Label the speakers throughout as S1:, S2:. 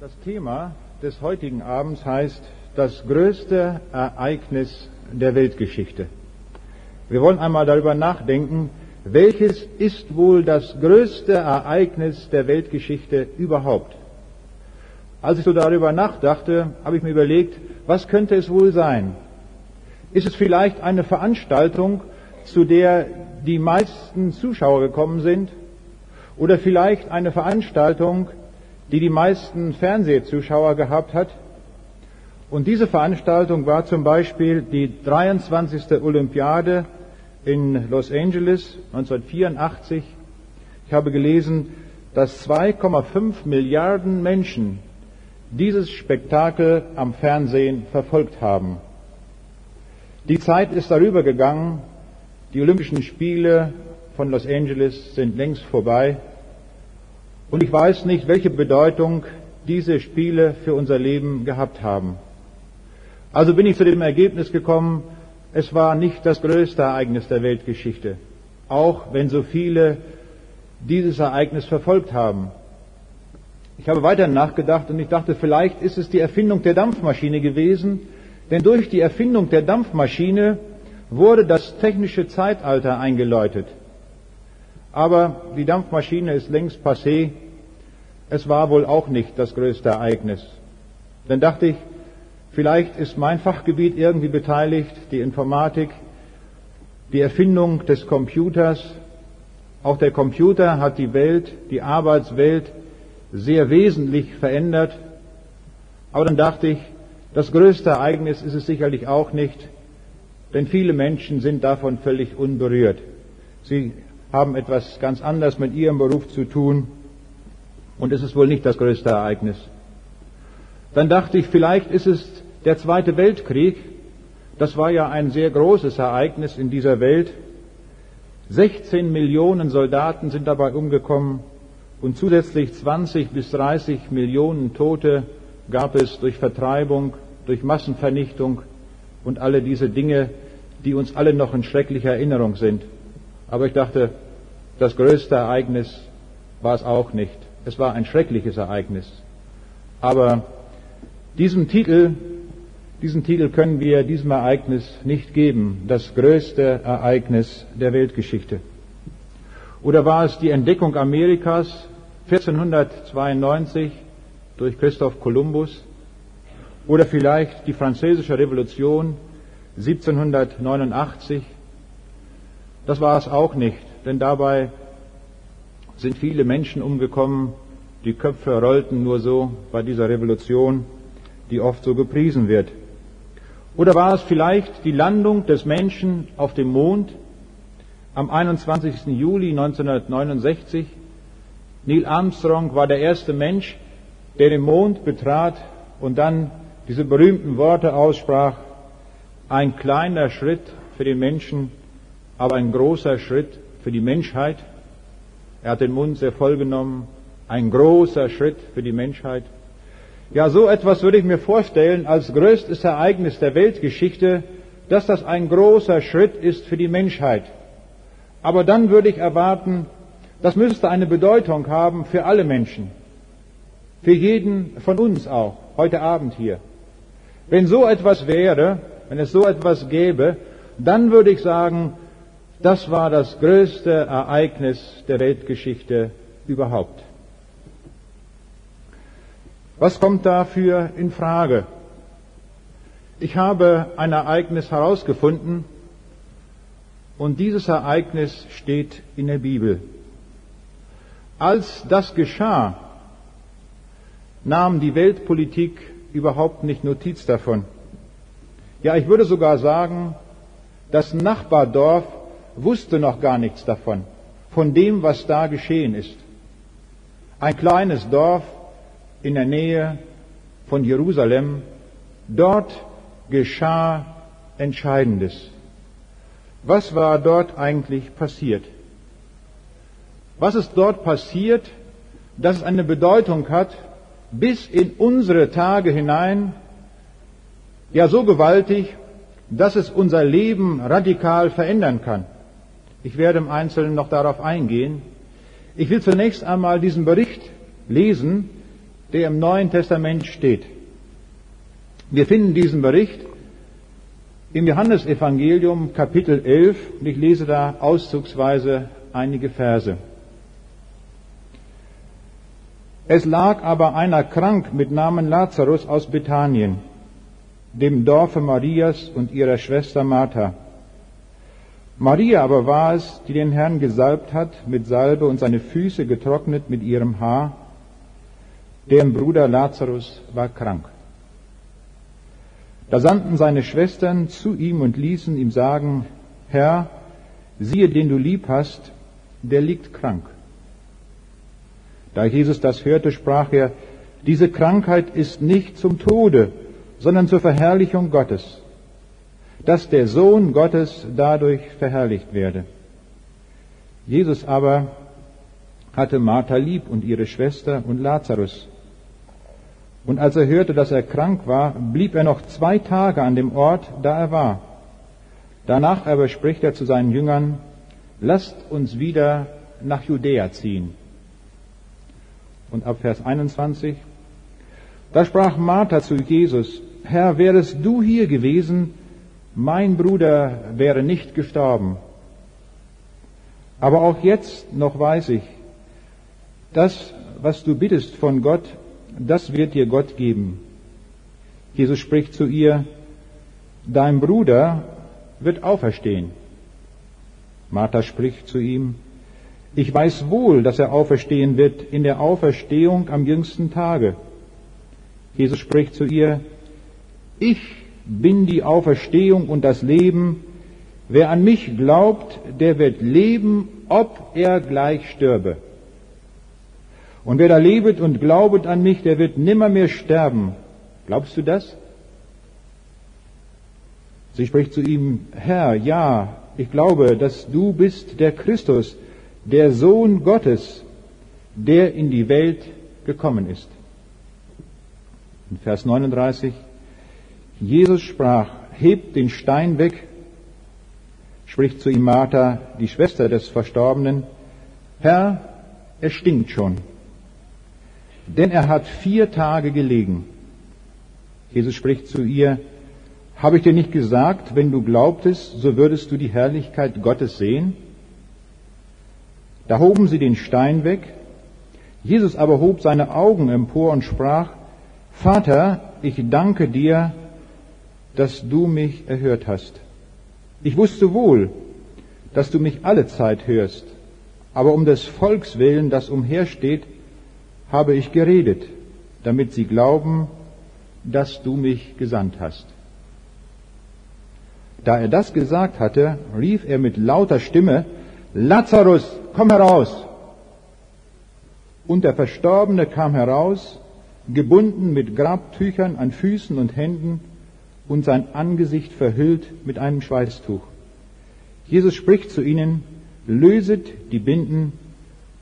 S1: Das Thema des heutigen Abends heißt das größte Ereignis der Weltgeschichte. Wir wollen einmal darüber nachdenken, welches ist wohl das größte Ereignis der Weltgeschichte überhaupt? Als ich so darüber nachdachte, habe ich mir überlegt, was könnte es wohl sein? Ist es vielleicht eine Veranstaltung, zu der die meisten Zuschauer gekommen sind? Oder vielleicht eine Veranstaltung, die die meisten Fernsehzuschauer gehabt hat? Und diese Veranstaltung war zum Beispiel die 23. Olympiade in Los Angeles 1984. Ich habe gelesen, dass 2,5 Milliarden Menschen dieses Spektakel am Fernsehen verfolgt haben. Die Zeit ist darüber gegangen, die Olympischen Spiele von Los Angeles sind längst vorbei und ich weiß nicht, welche Bedeutung diese Spiele für unser Leben gehabt haben. Also bin ich zu dem Ergebnis gekommen, es war nicht das größte Ereignis der Weltgeschichte, auch wenn so viele dieses Ereignis verfolgt haben. Ich habe weiter nachgedacht und ich dachte, vielleicht ist es die Erfindung der Dampfmaschine gewesen, denn durch die Erfindung der Dampfmaschine wurde das technische Zeitalter eingeläutet. Aber die Dampfmaschine ist längst passé. Es war wohl auch nicht das größte Ereignis. Dann dachte ich, vielleicht ist mein Fachgebiet irgendwie beteiligt, die Informatik, die Erfindung des Computers. Auch der Computer hat die Welt, die Arbeitswelt sehr wesentlich verändert. Aber dann dachte ich, das größte Ereignis ist es sicherlich auch nicht, denn viele Menschen sind davon völlig unberührt. Sie haben etwas ganz anderes mit ihrem Beruf zu tun und es ist wohl nicht das größte Ereignis. Dann dachte ich, vielleicht ist es der Zweite Weltkrieg. Das war ja ein sehr großes Ereignis in dieser Welt. 16 Millionen Soldaten sind dabei umgekommen und zusätzlich 20 bis 30 Millionen Tote gab es durch Vertreibung, durch Massenvernichtung und alle diese Dinge, die uns alle noch in schrecklicher Erinnerung sind. Aber ich dachte, das größte Ereignis war es auch nicht. Es war ein schreckliches Ereignis. Aber diesem Titel, diesen Titel können wir diesem Ereignis nicht geben. Das größte Ereignis der Weltgeschichte. Oder war es die Entdeckung Amerikas 1492 durch Christoph Kolumbus? Oder vielleicht die französische Revolution 1789? Das war es auch nicht, denn dabei sind viele Menschen umgekommen, die Köpfe rollten nur so bei dieser Revolution, die oft so gepriesen wird. Oder war es vielleicht die Landung des Menschen auf dem Mond am 21. Juli 1969? Neil Armstrong war der erste Mensch, der den Mond betrat und dann diese berühmten Worte aussprach, ein kleiner Schritt für den Menschen, aber ein großer Schritt für die Menschheit. Er hat den Mund sehr voll genommen, ein großer Schritt für die Menschheit. Ja, so etwas würde ich mir vorstellen als größtes Ereignis der Weltgeschichte, dass das ein großer Schritt ist für die Menschheit. Aber dann würde ich erwarten, das müsste eine Bedeutung haben für alle Menschen. Für jeden von uns auch, heute Abend hier. Wenn so etwas wäre, wenn es so etwas gäbe, dann würde ich sagen, das war das größte Ereignis der Weltgeschichte überhaupt. Was kommt dafür in Frage? Ich habe ein Ereignis herausgefunden und dieses Ereignis steht in der Bibel. Als das geschah, nahm die Weltpolitik überhaupt nicht Notiz davon. Ja, ich würde sogar sagen, das Nachbardorf wusste noch gar nichts davon, von dem, was da geschehen ist. Ein kleines Dorf in der Nähe von Jerusalem, dort geschah Entscheidendes. Was war dort eigentlich passiert? Was ist dort passiert, dass es eine Bedeutung hat, bis in unsere Tage hinein, ja so gewaltig, dass es unser Leben radikal verändern kann. Ich werde im Einzelnen noch darauf eingehen. Ich will zunächst einmal diesen Bericht lesen, der im Neuen Testament steht. Wir finden diesen Bericht im Johannesevangelium Kapitel 11 und ich lese da auszugsweise einige Verse. Es lag aber einer krank mit Namen Lazarus aus Bethanien, dem Dorfe Marias und ihrer Schwester Martha. Maria aber war es, die den Herrn gesalbt hat mit Salbe und seine Füße getrocknet mit ihrem Haar. Deren Bruder Lazarus war krank. Da sandten seine Schwestern zu ihm und ließen ihm sagen, Herr, siehe, den du lieb hast, der liegt krank. Da Jesus das hörte, sprach er, diese Krankheit ist nicht zum Tode, sondern zur Verherrlichung Gottes, dass der Sohn Gottes dadurch verherrlicht werde. Jesus aber hatte Martha lieb und ihre Schwester und Lazarus. Und als er hörte, dass er krank war, blieb er noch zwei Tage an dem Ort, da er war. Danach aber spricht er zu seinen Jüngern, lasst uns wieder nach Judäa ziehen. Und ab Vers 21, da sprach Martha zu Jesus, Herr, wärest du hier gewesen, mein Bruder wäre nicht gestorben. Aber auch jetzt noch weiß ich, das, was du bittest von Gott, das wird dir Gott geben. Jesus spricht zu ihr, dein Bruder wird auferstehen. Martha spricht zu ihm, ich weiß wohl, dass er auferstehen wird in der Auferstehung am jüngsten Tage. Jesus spricht zu ihr, ich bin die Auferstehung und das Leben. Wer an mich glaubt, der wird leben, ob er gleich stürbe. Und wer da lebet und glaubet an mich, der wird nimmermehr sterben. Glaubst du das? Sie spricht zu ihm, Herr, ja, ich glaube, dass du bist der Christus, der Sohn Gottes, der in die Welt gekommen ist. In Vers 39, Jesus sprach, hebt den Stein weg, spricht zu ihm Martha, die Schwester des Verstorbenen, Herr, er stinkt schon, denn er hat vier Tage gelegen. Jesus spricht zu ihr, habe ich dir nicht gesagt, wenn du glaubtest, so würdest du die Herrlichkeit Gottes sehen? Da hoben sie den Stein weg. Jesus aber hob seine Augen empor und sprach, Vater, ich danke dir, dass du mich erhört hast. Ich wusste wohl, dass du mich alle Zeit hörst, aber um des Volks willen, das umhersteht, habe ich geredet, damit sie glauben, dass du mich gesandt hast. Da er das gesagt hatte, rief er mit lauter Stimme, Lazarus, komm heraus! Und der Verstorbene kam heraus, gebunden mit Grabtüchern an Füßen und Händen und sein Angesicht verhüllt mit einem Schweißtuch. Jesus spricht zu ihnen, löset die Binden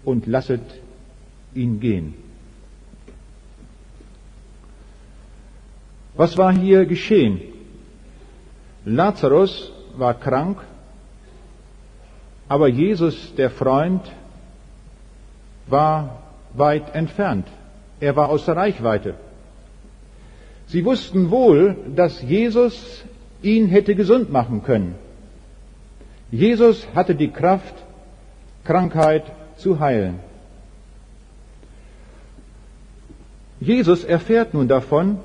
S1: und lasset ihn gehen. Was war hier geschehen? Lazarus war krank, aber Jesus, der Freund, war weit entfernt. Er war außer Reichweite. Sie wussten wohl, dass Jesus ihn hätte gesund machen können. Jesus hatte die Kraft, Krankheit zu heilen. Jesus erfährt nun davon,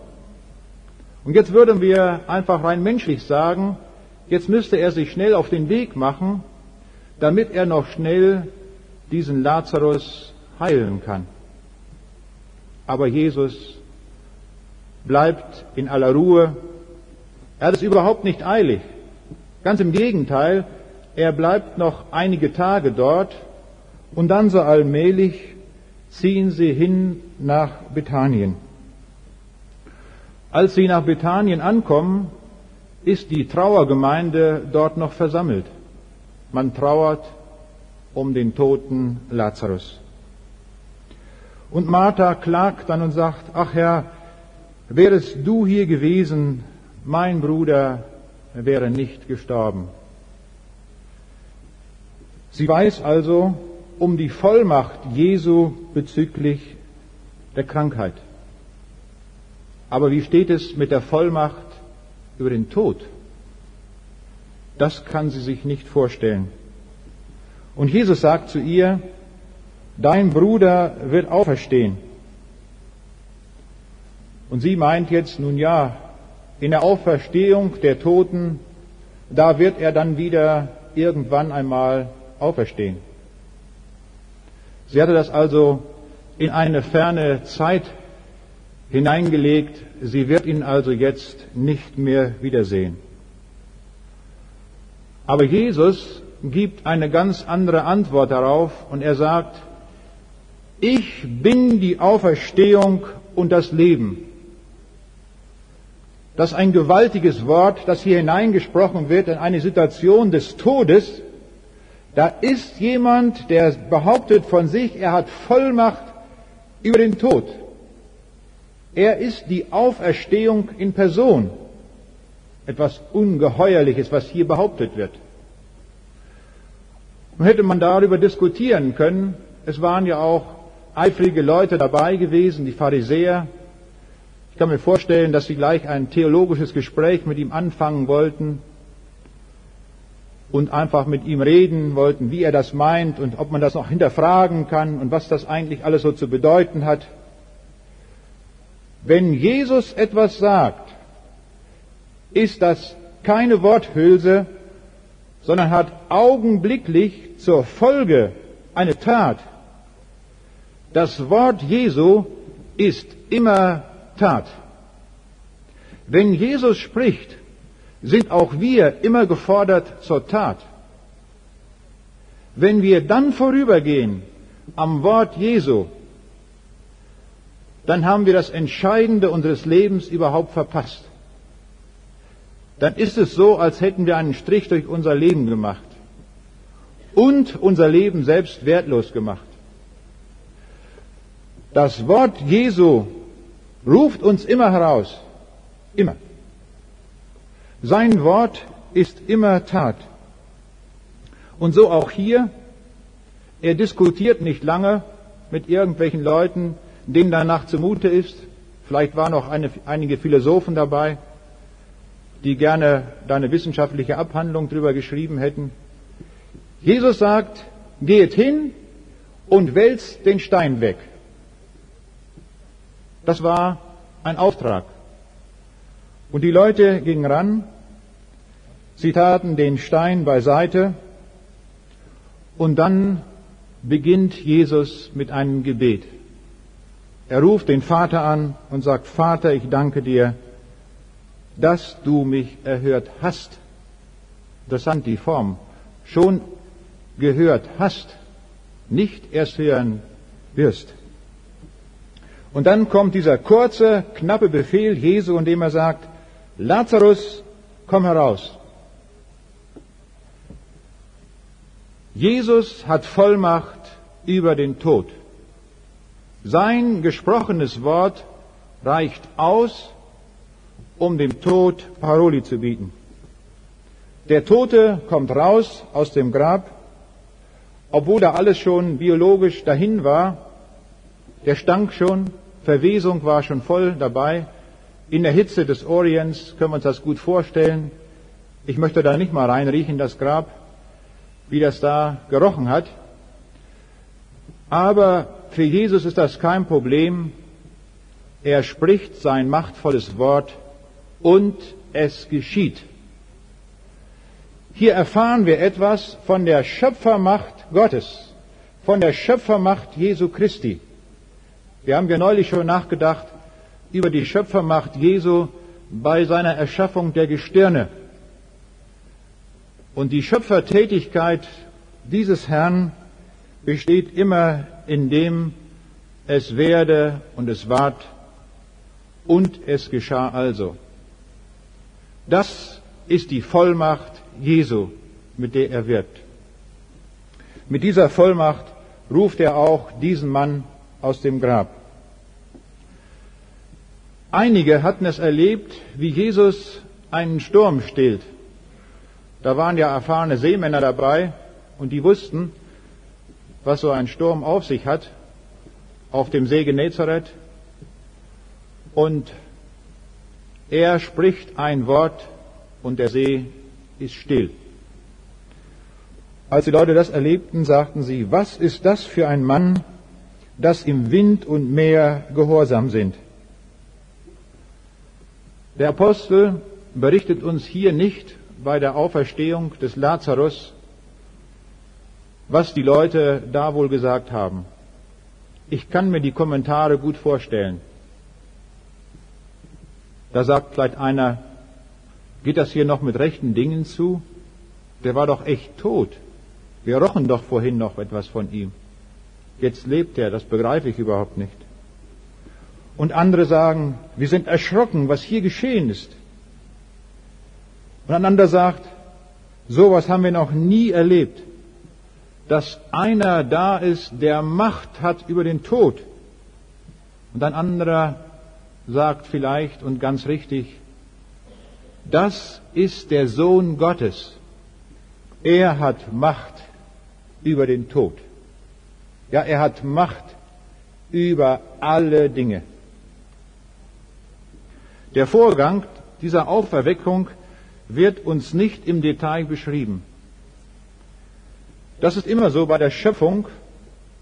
S1: und jetzt würden wir einfach rein menschlich sagen, jetzt müsste er sich schnell auf den Weg machen, damit er noch schnell diesen Lazarus heilen kann. Aber Jesus bleibt in aller Ruhe. Er hat es überhaupt nicht eilig. Ganz im Gegenteil, er bleibt noch einige Tage dort und dann so allmählich ziehen sie hin nach Bethanien. Als sie nach Bethanien ankommen, ist die Trauergemeinde dort noch versammelt. Man trauert um den toten Lazarus. Und Martha klagt dann und sagt, ach Herr, Wärest du hier gewesen, mein Bruder wäre nicht gestorben. Sie weiß also um die Vollmacht Jesu bezüglich der Krankheit. Aber wie steht es mit der Vollmacht über den Tod? Das kann sie sich nicht vorstellen. Und Jesus sagt zu ihr, dein Bruder wird auferstehen. Und sie meint jetzt, nun ja, in der Auferstehung der Toten, da wird er dann wieder irgendwann einmal auferstehen. Sie hatte das also in eine ferne Zeit hineingelegt. Sie wird ihn also jetzt nicht mehr wiedersehen. Aber Jesus gibt eine ganz andere Antwort darauf und er sagt, ich bin die Auferstehung und das Leben. Das ist ein gewaltiges Wort, das hier hineingesprochen wird in eine Situation des Todes. Da ist jemand, der behauptet von sich, er hat Vollmacht über den Tod. Er ist die Auferstehung in Person. Etwas Ungeheuerliches, was hier behauptet wird. Nun hätte man darüber diskutieren können. Es waren ja auch eifrige Leute dabei gewesen, die Pharisäer. Ich kann mir vorstellen, dass sie gleich ein theologisches Gespräch mit ihm anfangen wollten und einfach mit ihm reden wollten, wie er das meint und ob man das noch hinterfragen kann und was das eigentlich alles so zu bedeuten hat. Wenn Jesus etwas sagt, ist das keine Worthülse, sondern hat augenblicklich zur Folge eine Tat. Das Wort Jesu ist immer Tat. Wenn Jesus spricht, sind auch wir immer gefordert zur Tat. Wenn wir dann vorübergehen am Wort Jesu, dann haben wir das Entscheidende unseres Lebens überhaupt verpasst. Dann ist es so, als hätten wir einen Strich durch unser Leben gemacht und unser Leben selbst wertlos gemacht. Das Wort Jesu ruft uns immer heraus. Immer. Sein Wort ist immer Tat. Und so auch hier. Er diskutiert nicht lange mit irgendwelchen Leuten, denen danach zumute ist. Vielleicht waren auch eine, einige Philosophen dabei, die gerne da eine wissenschaftliche Abhandlung drüber geschrieben hätten. Jesus sagt, geht hin und wälzt den Stein weg. Das war ein Auftrag. Und die Leute gingen ran, sie taten den Stein beiseite und dann beginnt Jesus mit einem Gebet. Er ruft den Vater an und sagt, Vater, ich danke dir, dass du mich erhört hast. Interessant die Form. Schon gehört hast, nicht erst hören wirst. Und dann kommt dieser kurze, knappe Befehl Jesu, in dem er sagt, Lazarus, komm heraus. Jesus hat Vollmacht über den Tod. Sein gesprochenes Wort reicht aus, um dem Tod Paroli zu bieten. Der Tote kommt raus aus dem Grab, obwohl da alles schon biologisch dahin war, der stank schon, Verwesung war schon voll dabei. In der Hitze des Orients können wir uns das gut vorstellen. Ich möchte da nicht mal reinriechen, das Grab, wie das da gerochen hat. Aber für Jesus ist das kein Problem. Er spricht sein machtvolles Wort und es geschieht. Hier erfahren wir etwas von der Schöpfermacht Gottes, von der Schöpfermacht Jesu Christi. Wir haben ja neulich schon nachgedacht über die Schöpfermacht Jesu bei seiner Erschaffung der Gestirne. Und die Schöpfertätigkeit dieses Herrn besteht immer in dem, es werde und es ward und es geschah also. Das ist die Vollmacht Jesu, mit der er wirkt. Mit dieser Vollmacht ruft er auch diesen Mann aus dem Grab. Einige hatten es erlebt, wie Jesus einen Sturm stillt. Da waren ja erfahrene Seemänner dabei und die wussten, was so ein Sturm auf sich hat auf dem See Genezareth. Und Er spricht ein Wort und der See ist still. Als die Leute das erlebten, sagten sie, was ist das für ein Mann, dass im Wind und Meer gehorsam sind? Der Apostel berichtet uns hier nicht bei der Auferstehung des Lazarus, was die Leute da wohl gesagt haben. Ich kann mir die Kommentare gut vorstellen. Da sagt vielleicht einer, geht das hier noch mit rechten Dingen zu? Der war doch echt tot. Wir rochen doch vorhin noch etwas von ihm. Jetzt lebt er, das begreife ich überhaupt nicht. Und andere sagen, wir sind erschrocken, was hier geschehen ist. Und ein anderer sagt, sowas haben wir noch nie erlebt, dass einer da ist, der Macht hat über den Tod. Und ein anderer sagt vielleicht und ganz richtig, das ist der Sohn Gottes. Er hat Macht über den Tod. Ja, er hat Macht über alle Dinge. Der Vorgang dieser Auferweckung wird uns nicht im Detail beschrieben. Das ist immer so bei der Schöpfung.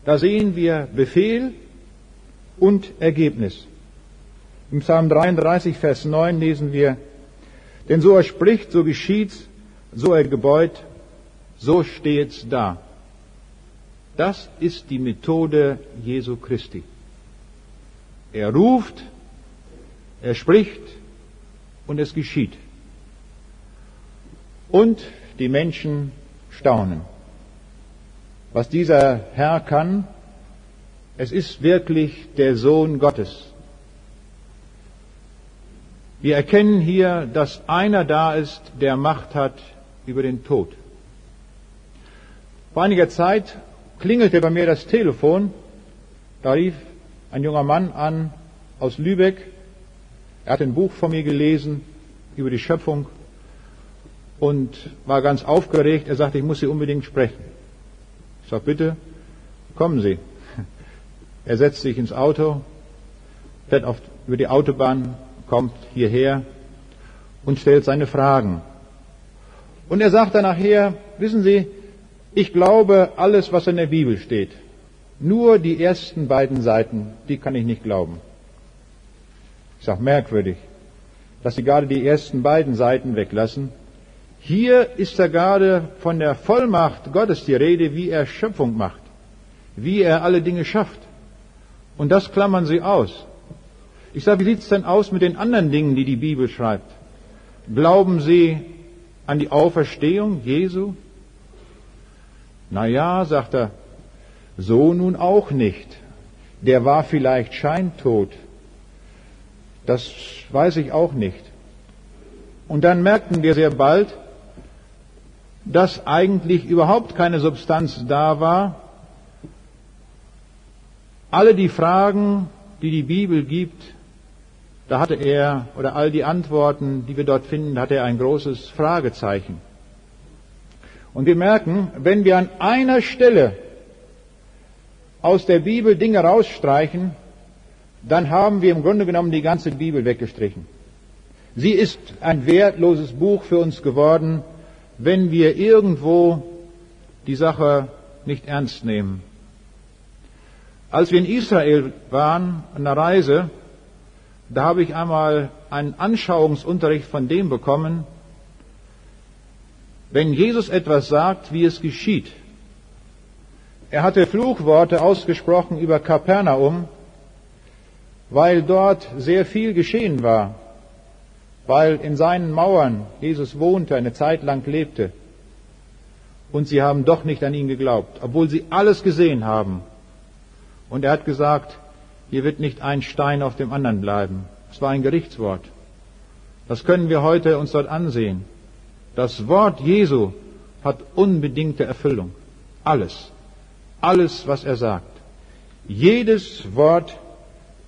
S1: Da sehen wir Befehl und Ergebnis. Im Psalm 33, Vers 9 lesen wir, denn so er spricht, so geschieht's, so er gebeut, so steht's da. Das ist die Methode Jesu Christi. Er ruft, er spricht und es geschieht. Und die Menschen staunen. Was dieser Herr kann, es ist wirklich der Sohn Gottes. Wir erkennen hier, dass einer da ist, der Macht hat über den Tod. Vor einiger Zeit klingelte bei mir das Telefon. Da rief ein junger Mann an aus Lübeck. Er hat ein Buch von mir gelesen über die Schöpfung und war ganz aufgeregt. Er sagte, ich muss Sie unbedingt sprechen. Ich sage, bitte, kommen Sie. Er setzt sich ins Auto, fährt auf, über die Autobahn, kommt hierher und stellt seine Fragen. Und er sagt dann nachher, wissen Sie, ich glaube alles, was in der Bibel steht. Nur die ersten beiden Seiten, die kann ich nicht glauben. Ich sage merkwürdig, dass Sie gerade die ersten beiden Seiten weglassen. Hier ist ja gerade von der Vollmacht Gottes die Rede, wie er Schöpfung macht, wie er alle Dinge schafft. Und das klammern Sie aus. Ich sage, wie sieht es denn aus mit den anderen Dingen, die die Bibel schreibt? Glauben Sie an die Auferstehung Jesu? Na ja, sagt er, so nun auch nicht. Der war vielleicht scheintot. Das weiß ich auch nicht. Und dann merkten wir sehr bald, dass eigentlich überhaupt keine Substanz da war. Alle die Fragen, die die Bibel gibt, da hatte er, oder all die Antworten, die wir dort finden, hatte er ein großes Fragezeichen. Und wir merken, wenn wir an einer Stelle aus der Bibel Dinge rausstreichen, dann haben wir im Grunde genommen die ganze Bibel weggestrichen. Sie ist ein wertloses Buch für uns geworden, wenn wir irgendwo die Sache nicht ernst nehmen. Als wir in Israel waren, an der Reise, da habe ich einmal einen Anschauungsunterricht von dem bekommen, wenn Jesus etwas sagt, wie es geschieht. Er hatte Fluchworte ausgesprochen über Kapernaum, weil dort sehr viel geschehen war, weil in seinen Mauern Jesus wohnte, eine Zeit lang lebte. Und sie haben doch nicht an ihn geglaubt, obwohl sie alles gesehen haben. Und er hat gesagt, hier wird nicht ein Stein auf dem anderen bleiben. Es war ein Gerichtswort. Das können wir heute uns dort ansehen. Das Wort Jesu hat unbedingte Erfüllung. Alles. Alles, was er sagt. Jedes Wort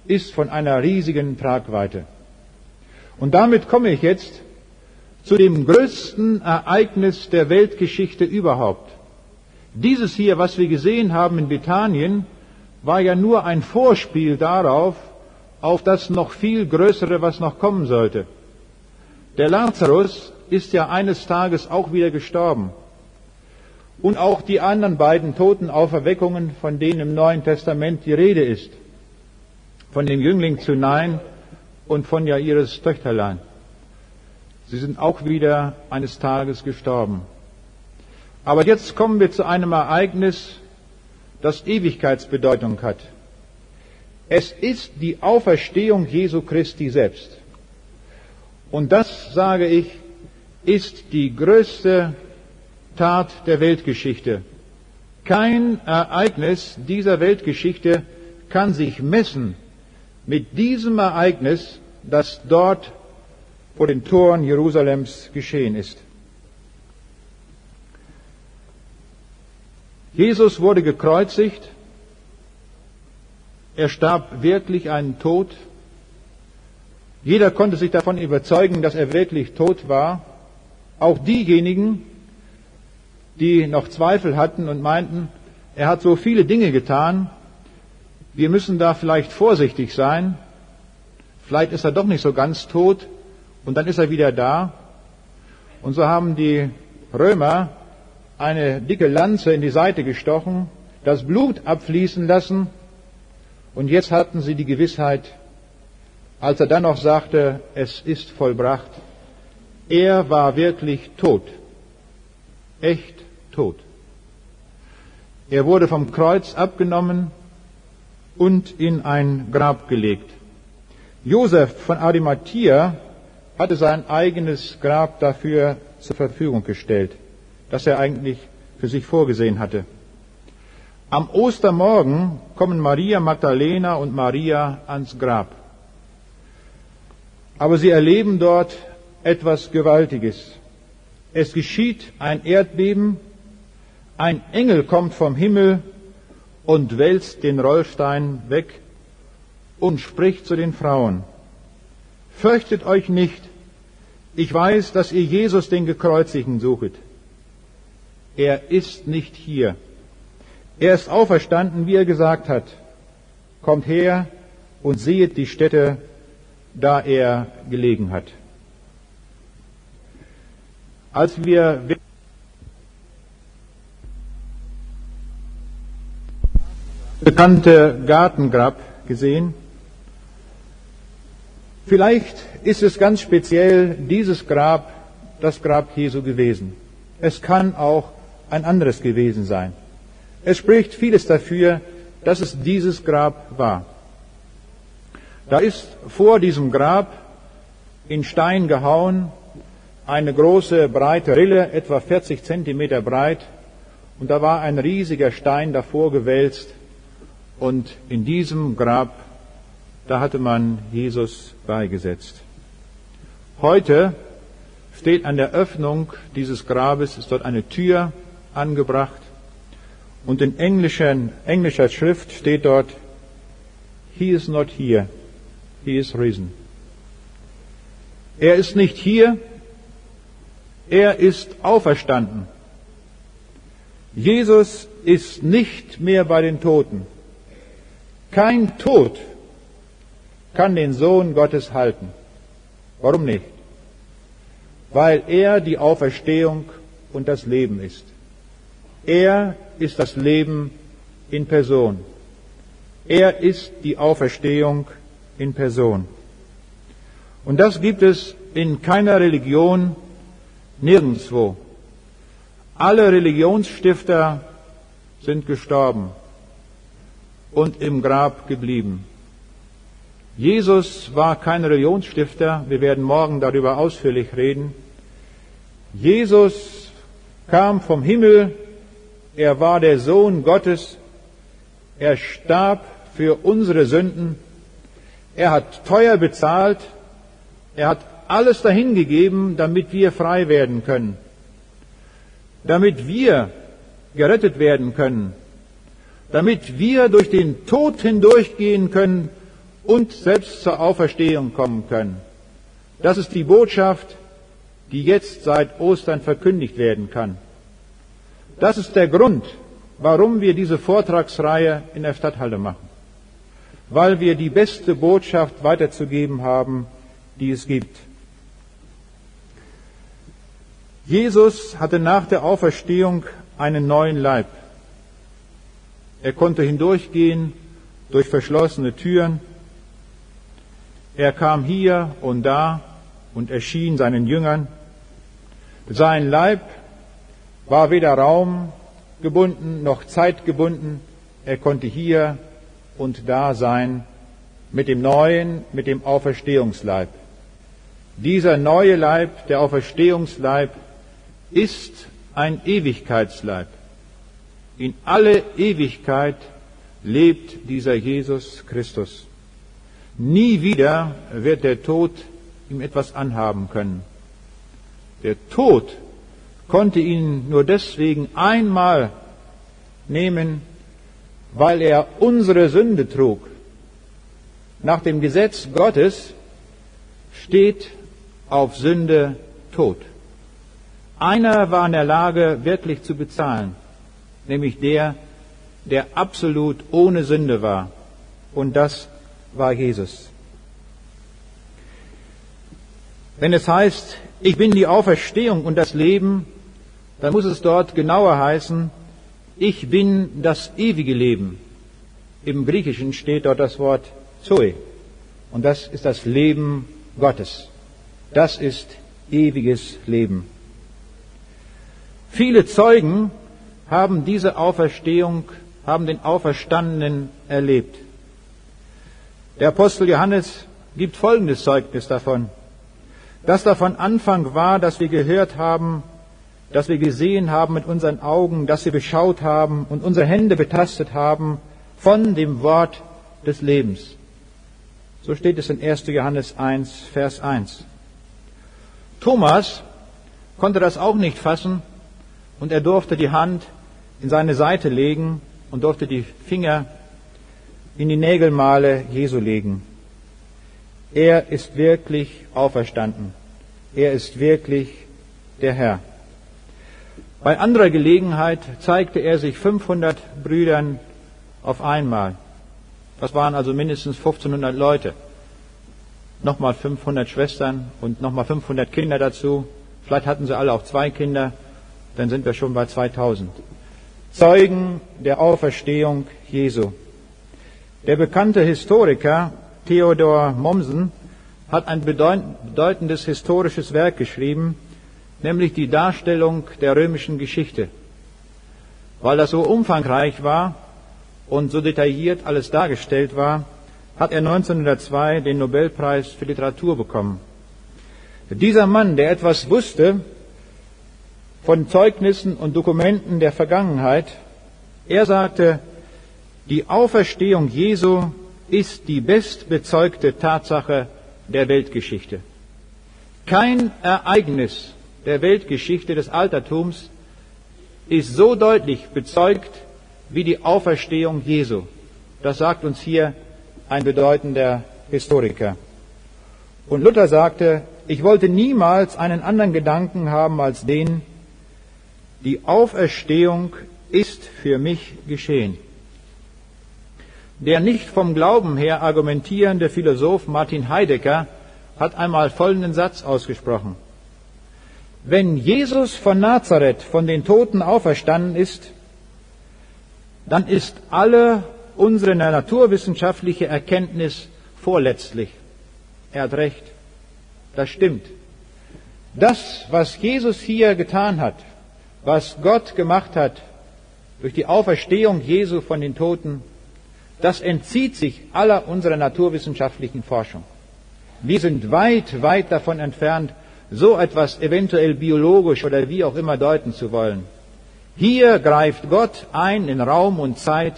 S1: ist von einer riesigen Tragweite. Und damit komme ich jetzt zu dem größten Ereignis der Weltgeschichte überhaupt. Dieses hier, was wir gesehen haben in Bethanien, war ja nur ein Vorspiel darauf, auf das noch viel Größere, was noch kommen sollte. Der Lazarus ist ja eines Tages auch wieder gestorben. Und auch die anderen beiden Totenauferweckungen, von denen im Neuen Testament die Rede ist. Von dem Jüngling zu Nein und von Jairus Töchterlein. Sie sind auch wieder eines Tages gestorben. Aber jetzt kommen wir zu einem Ereignis, das Ewigkeitsbedeutung hat. Es ist die Auferstehung Jesu Christi selbst. Und das, sage ich, ist die größte Tat der Weltgeschichte. Kein Ereignis dieser Weltgeschichte kann sich messen mit diesem Ereignis, das dort vor den Toren Jerusalems geschehen ist. Jesus wurde gekreuzigt, er starb wirklich einen Tod. Jeder konnte sich davon überzeugen, dass er wirklich tot war. Auch diejenigen, die noch Zweifel hatten und meinten, er hat so viele Dinge getan, wir müssen da vielleicht vorsichtig sein, vielleicht ist er doch nicht so ganz tot und dann ist er wieder da. Und so haben die Römer eine dicke Lanze in die Seite gestochen, das Blut abfließen lassen und jetzt hatten sie die Gewissheit, als er dann noch sagte, es ist vollbracht, er war wirklich tot, echt tot. Er wurde vom Kreuz abgenommen und in ein Grab gelegt. Josef von Arimathea hatte sein eigenes Grab dafür zur Verfügung gestellt, das er eigentlich für sich vorgesehen hatte. Am Ostermorgen kommen Maria Magdalena und Maria ans Grab. Aber sie erleben dort etwas Gewaltiges. Es geschieht ein Erdbeben, ein Engel kommt vom Himmel und wälzt den Rollstein weg und spricht zu den Frauen. Fürchtet euch nicht, ich weiß, dass ihr Jesus den Gekreuzigten suchet. Er ist nicht hier. Er ist auferstanden, wie er gesagt hat. Kommt her und sehet die Stätte, da er gelegen hat. Als wir bekannte Gartengrab gesehen, Vielleicht ist es ganz speziell dieses Grab, das Grab Jesu gewesen. Es kann auch ein anderes gewesen sein. Es spricht vieles dafür, dass es dieses Grab war. Da ist vor diesem Grab in Stein gehauen eine große breite Rille, etwa 40 Zentimeter breit, und da war ein riesiger Stein davor gewälzt, und in diesem Grab da hatte man Jesus beigesetzt. Heute steht an der Öffnung dieses Grabes, ist dort eine Tür angebracht und in englischer Schrift steht dort, He is not here, he is risen. Er ist nicht hier, er ist auferstanden. Jesus ist nicht mehr bei den Toten. Kein Tod kann den Sohn Gottes halten. Warum nicht? Weil er die Auferstehung und das Leben ist. Er ist das Leben in Person. Er ist die Auferstehung in Person. Und das gibt es in keiner Religion nirgendwo. Alle Religionsstifter sind gestorben und im Grab geblieben. Jesus war kein Religionsstifter, wir werden morgen darüber ausführlich reden. Jesus kam vom Himmel, er war der Sohn Gottes, er starb für unsere Sünden, er hat teuer bezahlt, er hat alles dahingegeben, damit wir frei werden können, damit wir gerettet werden können, damit wir durch den Tod hindurchgehen können und selbst zur Auferstehung kommen können. Das ist die Botschaft, die jetzt seit Ostern verkündigt werden kann. Das ist der Grund, warum wir diese Vortragsreihe in der Stadthalle machen. Weil wir die beste Botschaft weiterzugeben haben, die es gibt. Jesus hatte nach der Auferstehung einen neuen Leib. Er konnte hindurchgehen durch verschlossene Türen. Er kam hier und da und erschien seinen Jüngern. Sein Leib war weder raumgebunden noch zeitgebunden. Er konnte hier und da sein mit dem neuen, mit dem Auferstehungsleib. Dieser neue Leib, der Auferstehungsleib, ist ein Ewigkeitsleib. In alle Ewigkeit lebt dieser Jesus Christus. Nie wieder wird der Tod ihm etwas anhaben können. Der Tod konnte ihn nur deswegen einmal nehmen, weil er unsere Sünde trug. Nach dem Gesetz Gottes steht auf Sünde Tod. Einer war in der Lage, wirklich zu bezahlen, nämlich der, der absolut ohne Sünde war. Und das war Jesus. Wenn es heißt, ich bin die Auferstehung und das Leben, dann muss es dort genauer heißen, ich bin das ewige Leben. Im Griechischen steht dort das Wort Zoe. Und das ist das Leben Gottes. Das ist ewiges Leben. Viele Zeugen haben diese Auferstehung, haben den Auferstandenen erlebt. Der Apostel Johannes gibt folgendes Zeugnis davon. Das davon Anfang war, dass wir gehört haben, dass wir gesehen haben mit unseren Augen, dass wir beschaut haben und unsere Hände betastet haben von dem Wort des Lebens. So steht es in 1. Johannes 1, Vers 1. Thomas konnte das auch nicht fassen und er durfte die Hand in seine Seite legen und durfte die Finger in die Nägelmale Jesu legen. Er ist wirklich auferstanden. Er ist wirklich der Herr. Bei anderer Gelegenheit zeigte er sich 500 Brüdern auf einmal. Das waren also mindestens 1500 Leute. Nochmal 500 Schwestern und nochmal 500 Kinder dazu. Vielleicht hatten sie alle auch zwei Kinder. Dann sind wir schon bei 2000. Zeugen der Auferstehung Jesu. Der bekannte Historiker Theodor Mommsen hat ein bedeutendes historisches Werk geschrieben, nämlich die Darstellung der römischen Geschichte. Weil das so umfangreich war und so detailliert alles dargestellt war, hat er 1902 den Nobelpreis für Literatur bekommen. Dieser Mann, der etwas wusste von Zeugnissen und Dokumenten der Vergangenheit, er sagte, die Auferstehung Jesu ist die bestbezeugte Tatsache der Weltgeschichte. Kein Ereignis der Weltgeschichte des Altertums ist so deutlich bezeugt wie die Auferstehung Jesu. Das sagt uns hier ein bedeutender Historiker. Und Luther sagte, ich wollte niemals einen anderen Gedanken haben als den, die Auferstehung ist für mich geschehen. Der nicht vom Glauben her argumentierende Philosoph Martin Heidegger hat einmal folgenden Satz ausgesprochen. Wenn Jesus von Nazareth von den Toten auferstanden ist, dann ist alle unsere naturwissenschaftliche Erkenntnis vorletztlich. Er hat recht. Das stimmt. Das, was Jesus hier getan hat, was Gott gemacht hat durch die Auferstehung Jesu von den Toten, das entzieht sich aller unserer naturwissenschaftlichen Forschung. Wir sind weit, weit davon entfernt, so etwas eventuell biologisch oder wie auch immer deuten zu wollen. Hier greift Gott ein in Raum und Zeit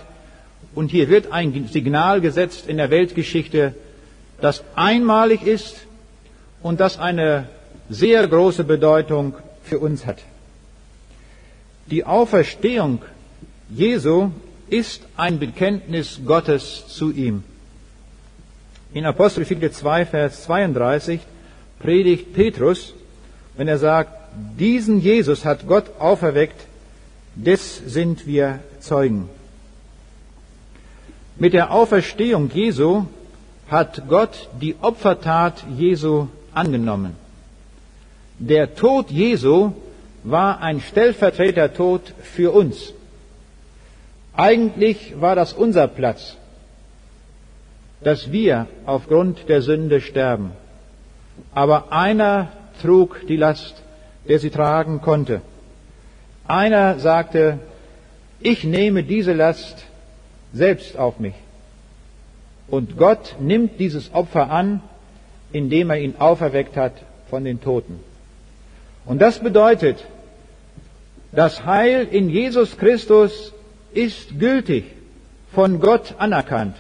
S1: und hier wird ein Signal gesetzt in der Weltgeschichte, das einmalig ist und das eine sehr große Bedeutung für uns hat. Die Auferstehung Jesu ist ein Bekenntnis Gottes zu ihm. In Apostelgeschichte 2, Vers 32 predigt Petrus, wenn er sagt, diesen Jesus hat Gott auferweckt, des sind wir Zeugen. Mit der Auferstehung Jesu hat Gott die Opfertat Jesu angenommen. Der Tod Jesu war ein Stellvertretertod für uns. Eigentlich war das unser Platz, dass wir aufgrund der Sünde sterben. Aber einer trug die Last, der sie tragen konnte. Einer sagte, ich nehme diese Last selbst auf mich. Und Gott nimmt dieses Opfer an, indem er ihn auferweckt hat von den Toten. Und das bedeutet, das Heil in Jesus Christus ist gültig, von Gott anerkannt.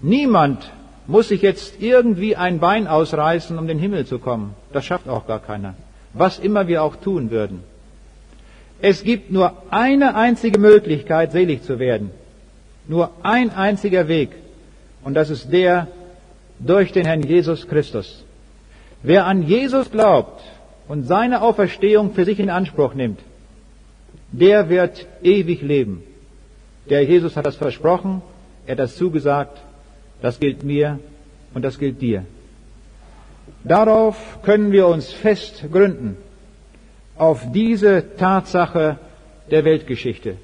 S1: Niemand muss sich jetzt irgendwie ein Bein ausreißen, um den Himmel zu kommen. Das schafft auch gar keiner. Was immer wir auch tun würden. Es gibt nur eine einzige Möglichkeit, selig zu werden. Nur ein einziger Weg. Und das ist der durch den Herrn Jesus Christus. Wer an Jesus glaubt und seine Auferstehung für sich in Anspruch nimmt, der wird ewig leben. Der Jesus hat das versprochen, er hat das zugesagt, das gilt mir und das gilt dir. Darauf können wir uns fest gründen auf diese Tatsache der Weltgeschichte.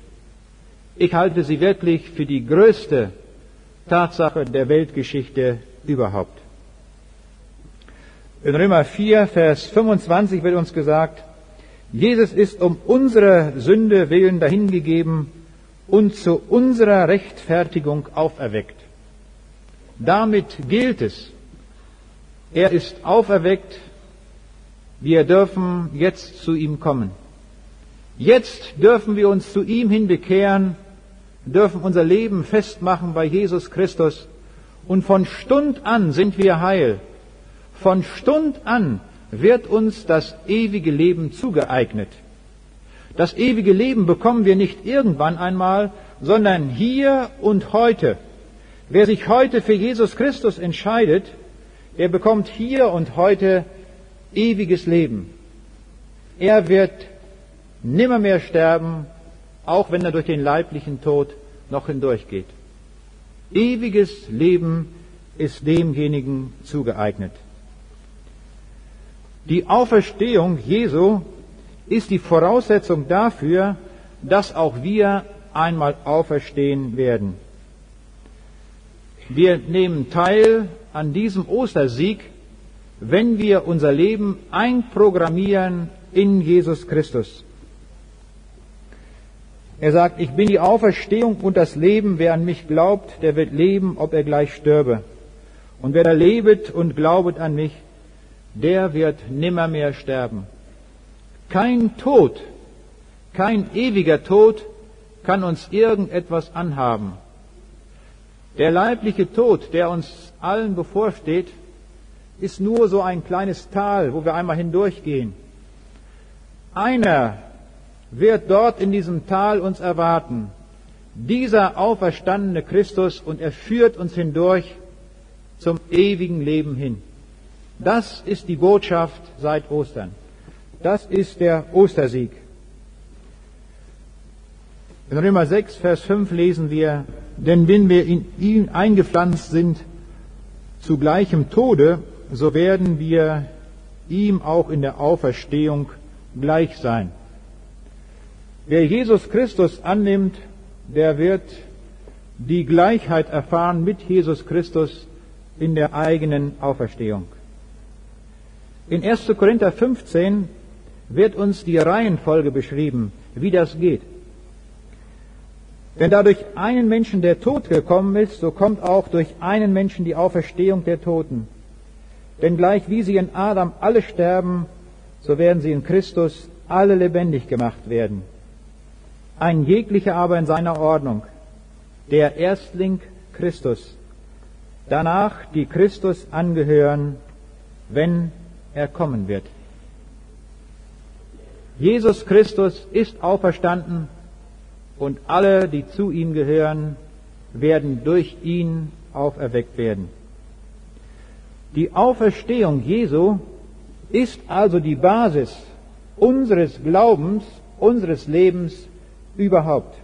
S1: Ich halte sie wirklich für die größte Tatsache der Weltgeschichte überhaupt. In Römer 4, Vers 25 wird uns gesagt, Jesus ist um unsere Sünde willen dahingegeben und zu unserer Rechtfertigung auferweckt. Damit gilt es, er ist auferweckt wir dürfen jetzt zu ihm kommen. Jetzt dürfen wir uns zu ihm hin bekehren, dürfen unser Leben festmachen bei Jesus Christus und von Stund an sind wir heil. Von Stund an wird uns das ewige Leben zugeeignet. Das ewige Leben bekommen wir nicht irgendwann einmal, sondern hier und heute. Wer sich heute für Jesus Christus entscheidet, der bekommt hier und heute ewiges Leben. Er wird nimmermehr sterben, auch wenn er durch den leiblichen Tod noch hindurchgeht. Ewiges Leben ist demjenigen zugeeignet. Die Auferstehung Jesu ist die Voraussetzung dafür, dass auch wir einmal auferstehen werden. Wir nehmen teil an diesem Ostersieg, wenn wir unser Leben einprogrammieren in Jesus Christus. Er sagt, ich bin die Auferstehung und das Leben. Wer an mich glaubt, der wird leben, ob er gleich stürbe. Und wer da lebet und glaubet an mich, der wird nimmermehr sterben. Kein Tod, kein ewiger Tod kann uns irgendetwas anhaben. Der leibliche Tod, der uns allen bevorsteht, ist nur so ein kleines Tal, wo wir einmal hindurchgehen. Einer wird dort in diesem Tal uns erwarten. Dieser auferstandene Christus und er führt uns hindurch zum ewigen Leben hin. Das ist die Botschaft seit Ostern. Das ist der Ostersieg. In Römer 6, Vers 5 lesen wir, denn wenn wir in ihn eingepflanzt sind zu gleichem Tode, so werden wir ihm auch in der Auferstehung gleich sein. Wer Jesus Christus annimmt, der wird die Gleichheit erfahren mit Jesus Christus in der eigenen Auferstehung. In 1. Korinther 15 wird uns die Reihenfolge beschrieben, wie das geht. Wenn dadurch einen Menschen der Tod gekommen ist, so kommt auch durch einen Menschen die Auferstehung der Toten. Denn gleich wie sie in Adam alle sterben, so werden sie in Christus alle lebendig gemacht werden. Ein jeglicher aber in seiner Ordnung. Der Erstling Christus. Danach die Christus angehören, wenn er kommen wird. Jesus Christus ist auferstanden und alle, die zu ihm gehören, werden durch ihn auferweckt werden. Die Auferstehung Jesu ist also die Basis unseres Glaubens, unseres Lebens überhaupt.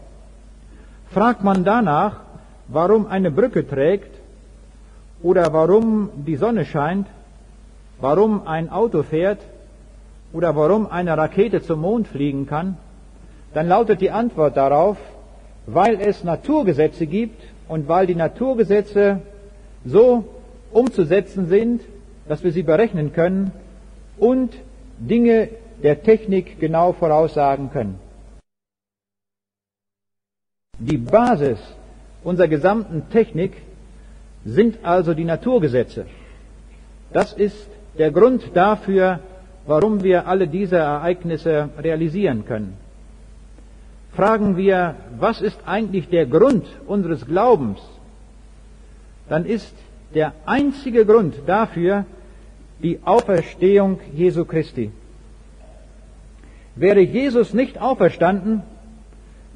S1: Fragt man danach, warum eine Brücke trägt oder warum die Sonne scheint, warum ein Auto fährt oder warum eine Rakete zum Mond fliegen kann, dann lautet die Antwort darauf, weil es Naturgesetze gibt und weil die Naturgesetze so umzusetzen sind, dass wir sie berechnen können und Dinge der Technik genau voraussagen können. Die Basis unserer gesamten Technik sind also die Naturgesetze. Das ist der Grund dafür, warum wir alle diese Ereignisse realisieren können. Fragen wir, was ist eigentlich der Grund unseres Glaubens, dann ist der einzige Grund dafür die Auferstehung Jesu Christi. Wäre Jesus nicht auferstanden,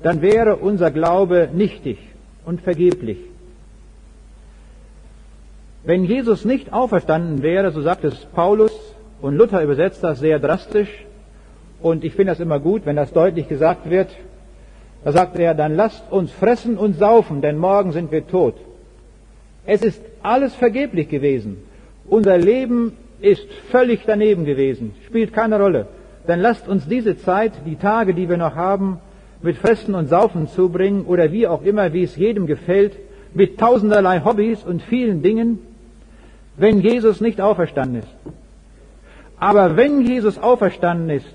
S1: dann wäre unser Glaube nichtig und vergeblich. Wenn Jesus nicht auferstanden wäre, so sagt es Paulus, und Luther übersetzt das sehr drastisch, und ich finde das immer gut, wenn das deutlich gesagt wird, da sagt er, dann lasst uns fressen und saufen, denn morgen sind wir tot. Es ist alles vergeblich gewesen. Unser Leben ist völlig daneben gewesen, spielt keine Rolle. Dann lasst uns diese Zeit, die Tage, die wir noch haben, mit Fressen und Saufen zubringen oder wie auch immer, wie es jedem gefällt, mit tausenderlei Hobbys und vielen Dingen, wenn Jesus nicht auferstanden ist. Aber wenn Jesus auferstanden ist,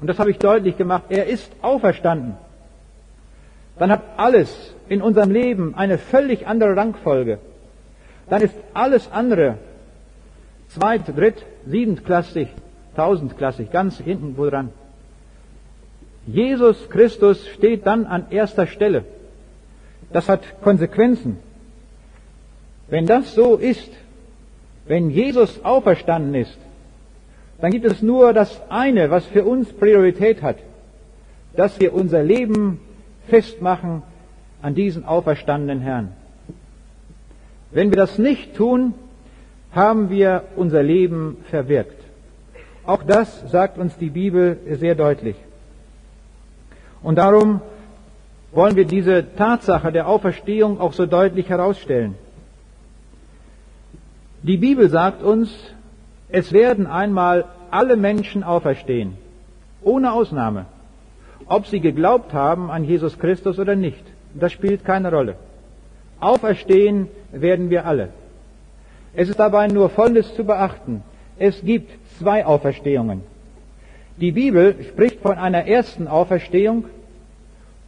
S1: und das habe ich deutlich gemacht, er ist auferstanden, dann hat alles in unserem Leben eine völlig andere Rangfolge. Dann ist alles andere zweit, dritt, siebentklassig, tausendklassig, ganz hinten wo dran. Jesus Christus steht dann an erster Stelle. Das hat Konsequenzen. Wenn das so ist, wenn Jesus auferstanden ist, dann gibt es nur das eine, was für uns Priorität hat, dass wir unser Leben festmachen an diesen auferstandenen Herrn. Wenn wir das nicht tun, haben wir unser Leben verwirkt. Auch das sagt uns die Bibel sehr deutlich. Und darum wollen wir diese Tatsache der Auferstehung auch so deutlich herausstellen. Die Bibel sagt uns, es werden einmal alle Menschen auferstehen, ohne Ausnahme, ob sie geglaubt haben an Jesus Christus oder nicht. Das spielt keine Rolle. Auferstehen werden wir alle. Es ist dabei nur Folgendes zu beachten. Es gibt zwei Auferstehungen. Die Bibel spricht von einer ersten Auferstehung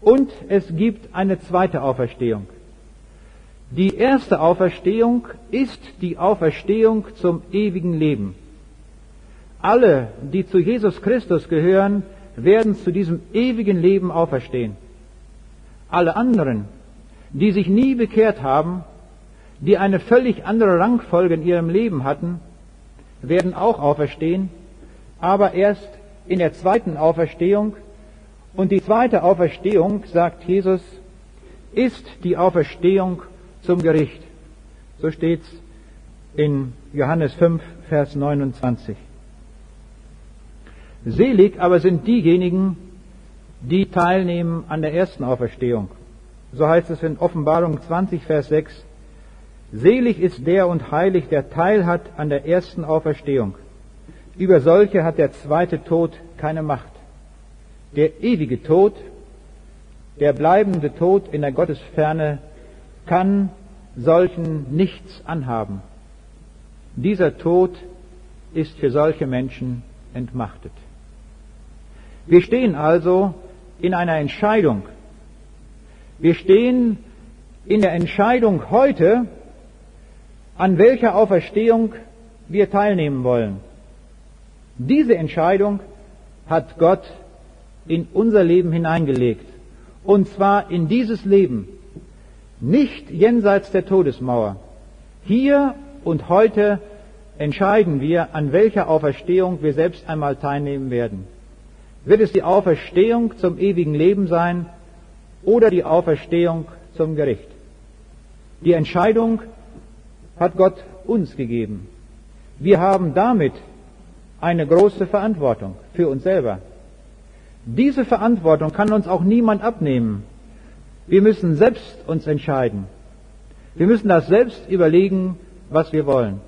S1: und es gibt eine zweite Auferstehung. Die erste Auferstehung ist die Auferstehung zum ewigen Leben. Alle, die zu Jesus Christus gehören, werden zu diesem ewigen Leben auferstehen. Alle anderen, die sich nie bekehrt haben, die eine völlig andere Rangfolge in ihrem Leben hatten, werden auch auferstehen, aber erst in der zweiten Auferstehung. Und die zweite Auferstehung, sagt Jesus, ist die Auferstehung zum Gericht. So steht's in Johannes 5, Vers 29. Selig aber sind diejenigen, die teilnehmen an der ersten Auferstehung. So heißt es in Offenbarung 20, Vers 6. Selig ist der und heilig, der Teil hat an der ersten Auferstehung. Über solche hat der zweite Tod keine Macht. Der ewige Tod, der bleibende Tod in der Gottesferne kann solchen nichts anhaben. Dieser Tod ist für solche Menschen entmachtet. Wir stehen also in einer Entscheidung. Wir stehen in der Entscheidung heute, an welcher Auferstehung wir teilnehmen wollen. Diese Entscheidung hat Gott in unser Leben hineingelegt. Und zwar in dieses Leben. Nicht jenseits der Todesmauer. Hier und heute entscheiden wir, an welcher Auferstehung wir selbst einmal teilnehmen werden. Wird es die Auferstehung zum ewigen Leben sein oder die Auferstehung zum Gericht? Die Entscheidung hat Gott uns gegeben. Wir haben damit eine große Verantwortung für uns selber. Diese Verantwortung kann uns auch niemand abnehmen. Wir müssen selbst uns entscheiden. Wir müssen das selbst überlegen, was wir wollen.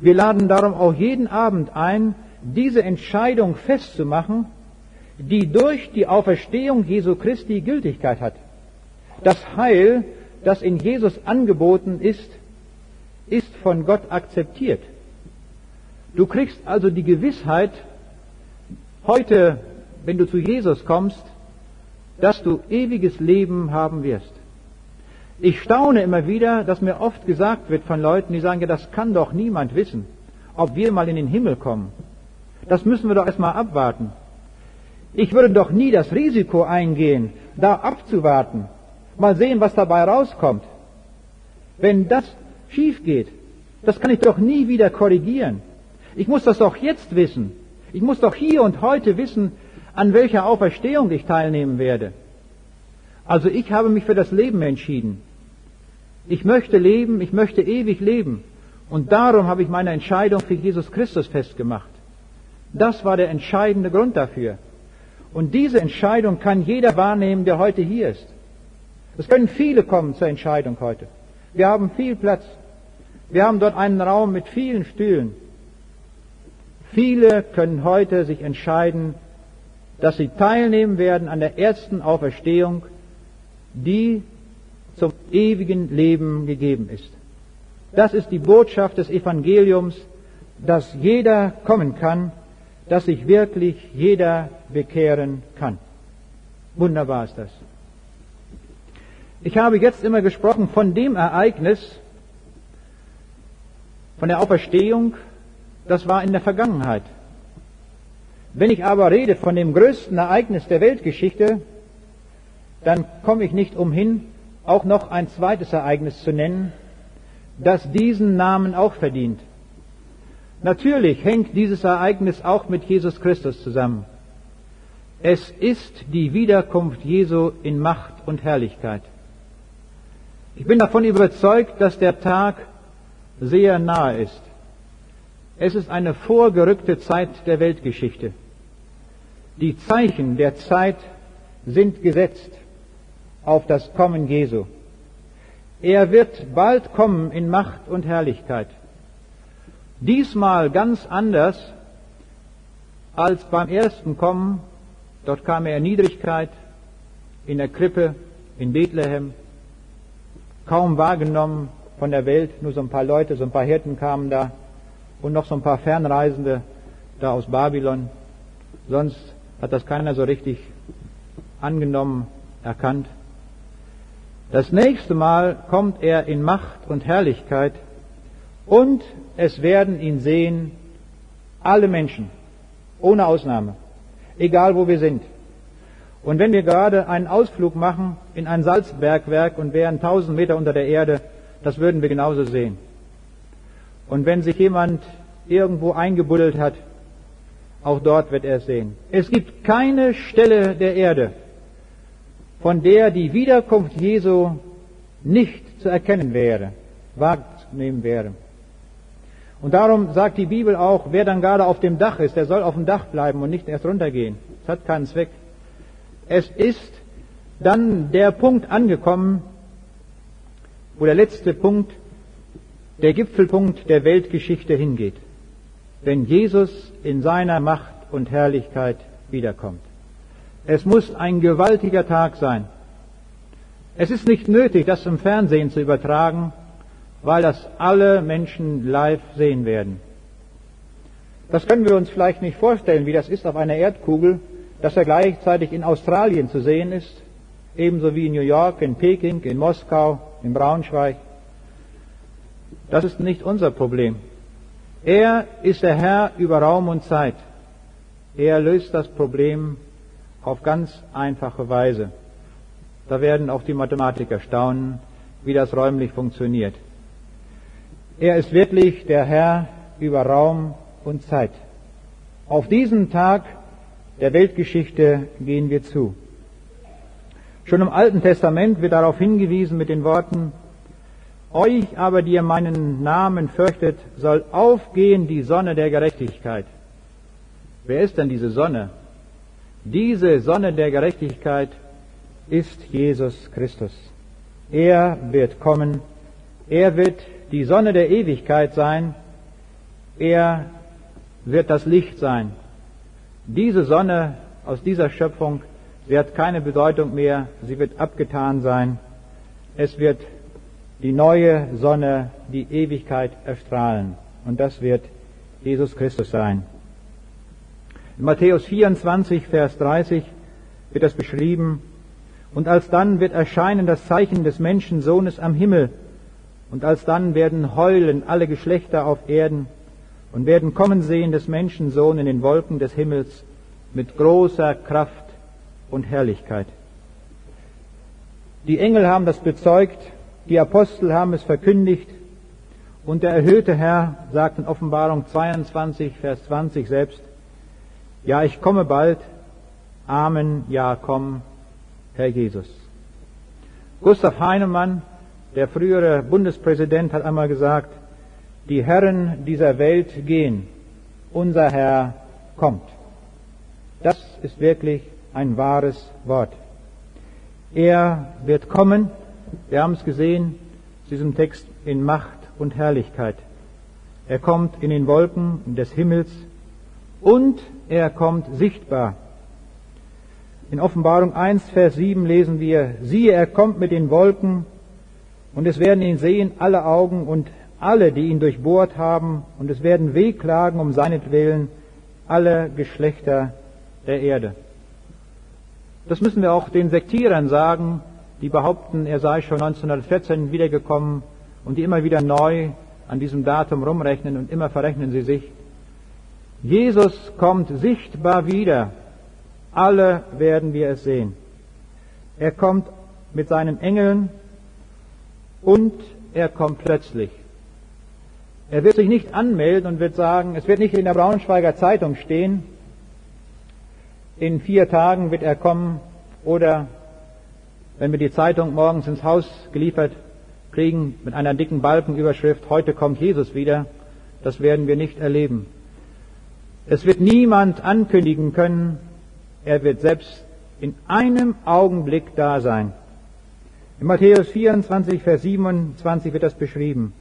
S1: Wir laden darum auch jeden Abend ein, diese Entscheidung festzumachen, die durch die Auferstehung Jesu Christi Gültigkeit hat. Das Heil, das in Jesus angeboten ist, ist von Gott akzeptiert. Du kriegst also die Gewissheit, heute, wenn du zu Jesus kommst, dass du ewiges Leben haben wirst. Ich staune immer wieder, dass mir oft gesagt wird von Leuten, die sagen, ja, das kann doch niemand wissen, ob wir mal in den Himmel kommen. Das müssen wir doch erstmal abwarten. Ich würde doch nie das Risiko eingehen, da abzuwarten, mal sehen, was dabei rauskommt. Wenn das schief geht, das kann ich doch nie wieder korrigieren. Ich muss das doch jetzt wissen. Ich muss doch hier und heute wissen, an welcher Auferstehung ich teilnehmen werde. Also ich habe mich für das Leben entschieden. Ich möchte leben, ich möchte ewig leben. Und darum habe ich meine Entscheidung für Jesus Christus festgemacht. Das war der entscheidende Grund dafür. Und diese Entscheidung kann jeder wahrnehmen, der heute hier ist. Es können viele kommen zur Entscheidung heute. Wir haben viel Platz. Wir haben dort einen Raum mit vielen Stühlen. Viele können heute sich entscheiden, dass sie teilnehmen werden an der ersten Auferstehung, die zum ewigen Leben gegeben ist. Das ist die Botschaft des Evangeliums, dass jeder kommen kann, dass sich wirklich jeder bekehren kann. Wunderbar ist das. Ich habe jetzt immer gesprochen von dem Ereignis, von der Auferstehung, das war in der Vergangenheit. Wenn ich aber rede von dem größten Ereignis der Weltgeschichte, dann komme ich nicht umhin, auch noch ein zweites Ereignis zu nennen, das diesen Namen auch verdient. Natürlich hängt dieses Ereignis auch mit Jesus Christus zusammen. Es ist die Wiederkunft Jesu in Macht und Herrlichkeit. Ich bin davon überzeugt, dass der Tag sehr nahe ist. Es ist eine vorgerückte Zeit der Weltgeschichte. Die Zeichen der Zeit sind gesetzt auf das Kommen Jesu. Er wird bald kommen in Macht und Herrlichkeit. Diesmal ganz anders als beim ersten Kommen. Dort kam er in Niedrigkeit, in der Krippe, in Bethlehem, kaum wahrgenommen von der Welt, nur so ein paar Leute, so ein paar Hirten kamen da und noch so ein paar Fernreisende da aus Babylon. Sonst hat das keiner so richtig angenommen, erkannt. Das nächste Mal kommt er in Macht und Herrlichkeit und es werden ihn sehen alle Menschen, ohne Ausnahme, egal wo wir sind. Und wenn wir gerade einen Ausflug machen in ein Salzbergwerk und wären tausend Meter unter der Erde, das würden wir genauso sehen. Und wenn sich jemand irgendwo eingebuddelt hat, auch dort wird er es sehen. Es gibt keine Stelle der Erde, von der die Wiederkunft Jesu nicht zu erkennen wäre, wahrzunehmen wäre. Und darum sagt die Bibel auch, wer dann gerade auf dem Dach ist, der soll auf dem Dach bleiben und nicht erst runtergehen. Das hat keinen Zweck. Es ist dann der Punkt angekommen, wo der letzte Punkt, der Gipfelpunkt der Weltgeschichte hingeht, wenn Jesus in seiner Macht und Herrlichkeit wiederkommt. Es muss ein gewaltiger Tag sein. Es ist nicht nötig, das im Fernsehen zu übertragen, weil das alle Menschen live sehen werden. Das können wir uns vielleicht nicht vorstellen, wie das ist auf einer Erdkugel, dass er gleichzeitig in Australien zu sehen ist, ebenso wie in New York, in Peking, in Moskau, in Braunschweig. Das ist nicht unser Problem. Er ist der Herr über Raum und Zeit. Er löst das Problem auf ganz einfache Weise. Da werden auch die Mathematiker staunen, wie das räumlich funktioniert. Er ist wirklich der Herr über Raum und Zeit. Auf diesen Tag der Weltgeschichte gehen wir zu. Schon im Alten Testament wird darauf hingewiesen mit den Worten, euch aber, die ihr meinen Namen fürchtet, soll aufgehen die Sonne der Gerechtigkeit. Wer ist denn diese Sonne? Diese Sonne der Gerechtigkeit ist Jesus Christus. Er wird kommen. Er wird die Sonne der Ewigkeit sein. Er wird das Licht sein. Diese Sonne aus dieser Schöpfung, sie hat keine Bedeutung mehr, sie wird abgetan sein. Es wird die neue Sonne, die Ewigkeit erstrahlen. Und das wird Jesus Christus sein. In Matthäus 24, Vers 30 wird das beschrieben. Und alsdann wird erscheinen das Zeichen des Menschensohnes am Himmel. Und alsdann werden heulen alle Geschlechter auf Erden und werden kommen sehen des Menschensohn in den Wolken des Himmels mit großer Kraft und Herrlichkeit. Die Engel haben das bezeugt, die Apostel haben es verkündigt und der erhöhte Herr sagt in Offenbarung 22, Vers 20 selbst, ja, ich komme bald, Amen, ja, komm, Herr Jesus. Gustav Heinemann, der frühere Bundespräsident, hat einmal gesagt, die Herren dieser Welt gehen, unser Herr kommt. Das ist wirklich ein wahres Wort. Er wird kommen, wir haben es gesehen, diesem Text in Macht und Herrlichkeit. Er kommt in den Wolken des Himmels und er kommt sichtbar. In Offenbarung 1, Vers 7 lesen wir, siehe, er kommt mit den Wolken und es werden ihn sehen alle Augen und alle, die ihn durchbohrt haben und es werden wehklagen um seinetwillen alle Geschlechter der Erde. Das müssen wir auch den Sektierern sagen, die behaupten, er sei schon 1914 wiedergekommen und die immer wieder neu an diesem Datum rumrechnen und immer verrechnen sie sich. Jesus kommt sichtbar wieder. Alle werden wir es sehen. Er kommt mit seinen Engeln und er kommt plötzlich. Er wird sich nicht anmelden und wird sagen, es wird nicht in der Braunschweiger Zeitung stehen, in vier Tagen wird er kommen oder wenn wir die Zeitung morgens ins Haus geliefert kriegen mit einer dicken Balkenüberschrift, heute kommt Jesus wieder, das werden wir nicht erleben. Es wird niemand ankündigen können, er wird selbst in einem Augenblick da sein. In Matthäus 24, Vers 27 wird das beschrieben.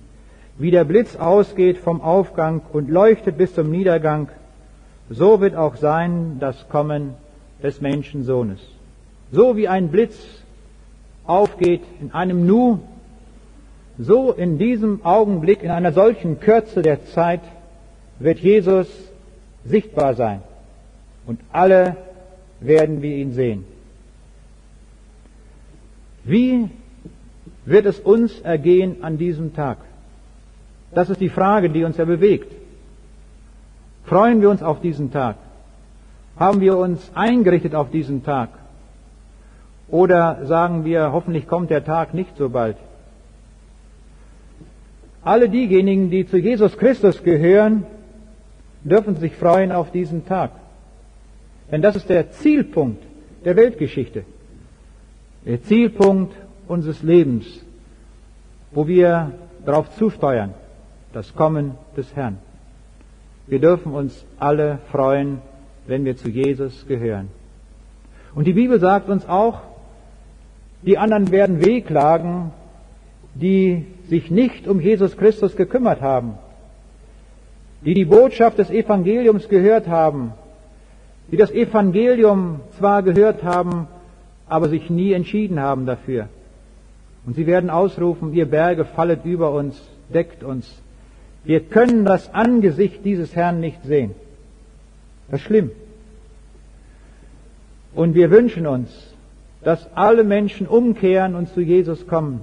S1: Wie der Blitz ausgeht vom Aufgang und leuchtet bis zum Niedergang, so wird auch sein das Kommen des Menschensohnes. So wie ein Blitz aufgeht in einem Nu, so in diesem Augenblick, in einer solchen Kürze der Zeit, wird Jesus sichtbar sein. Und alle werden wir ihn sehen. Wie wird es uns ergehen an diesem Tag? Das ist die Frage, die uns ja bewegt. Freuen wir uns auf diesen Tag? Haben wir uns eingerichtet auf diesen Tag? Oder sagen wir, hoffentlich kommt der Tag nicht so bald? Alle diejenigen, die zu Jesus Christus gehören, dürfen sich freuen auf diesen Tag. Denn das ist der Zielpunkt der Weltgeschichte. Der Zielpunkt unseres Lebens, wo wir darauf zusteuern, das Kommen des Herrn. Wir dürfen uns alle freuen, wenn wir zu Jesus gehören. Und die Bibel sagt uns auch, die anderen werden wehklagen, die sich nicht um Jesus Christus gekümmert haben, die die Botschaft des Evangeliums gehört haben, die das Evangelium zwar gehört haben, aber sich nie entschieden haben dafür. Und sie werden ausrufen, ihr Berge fallet über uns, deckt uns, wir können das Angesicht dieses Herrn nicht sehen. Das ist schlimm. Und wir wünschen uns, dass alle Menschen umkehren und zu Jesus kommen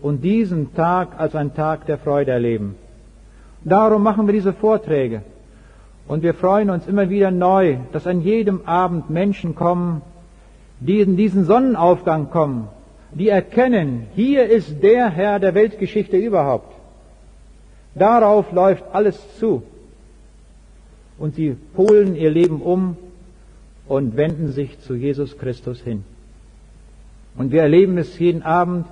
S1: und diesen Tag als einen Tag der Freude erleben. Darum machen wir diese Vorträge. Und wir freuen uns immer wieder neu, dass an jedem Abend Menschen kommen, die in diesen Sonnenaufgang kommen, die erkennen, hier ist der Herr der Weltgeschichte überhaupt. Darauf läuft alles zu. Und sie polen ihr Leben um und wenden sich zu Jesus Christus hin. Und wir erleben es jeden Abend,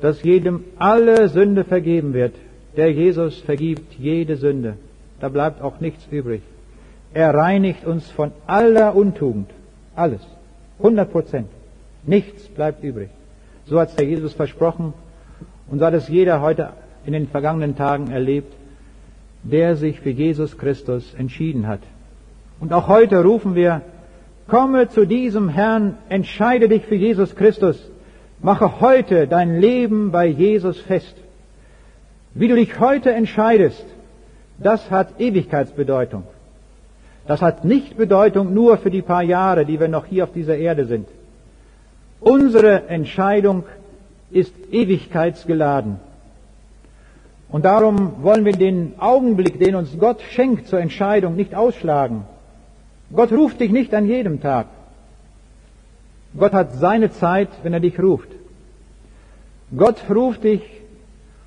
S1: dass jedem alle Sünde vergeben wird. Der Jesus vergibt jede Sünde. Da bleibt auch nichts übrig. Er reinigt uns von aller Untugend. Alles. 100 Prozent. Nichts bleibt übrig. So hat es der Jesus versprochen und so hat es jeder heute in den vergangenen Tagen erlebt. der sich für Jesus Christus entschieden hat. Und auch heute rufen wir, komme zu diesem Herrn, entscheide dich für Jesus Christus, mache heute dein Leben bei Jesus fest. Wie du dich heute entscheidest, das hat Ewigkeitsbedeutung. Das hat nicht Bedeutung nur für die paar Jahre, die wir noch hier auf dieser Erde sind. Unsere Entscheidung ist ewigkeitsgeladen. Und darum wollen wir den Augenblick, den uns Gott schenkt zur Entscheidung, nicht ausschlagen. Gott ruft dich nicht an jedem Tag. Gott hat seine Zeit, wenn er dich ruft. Gott ruft dich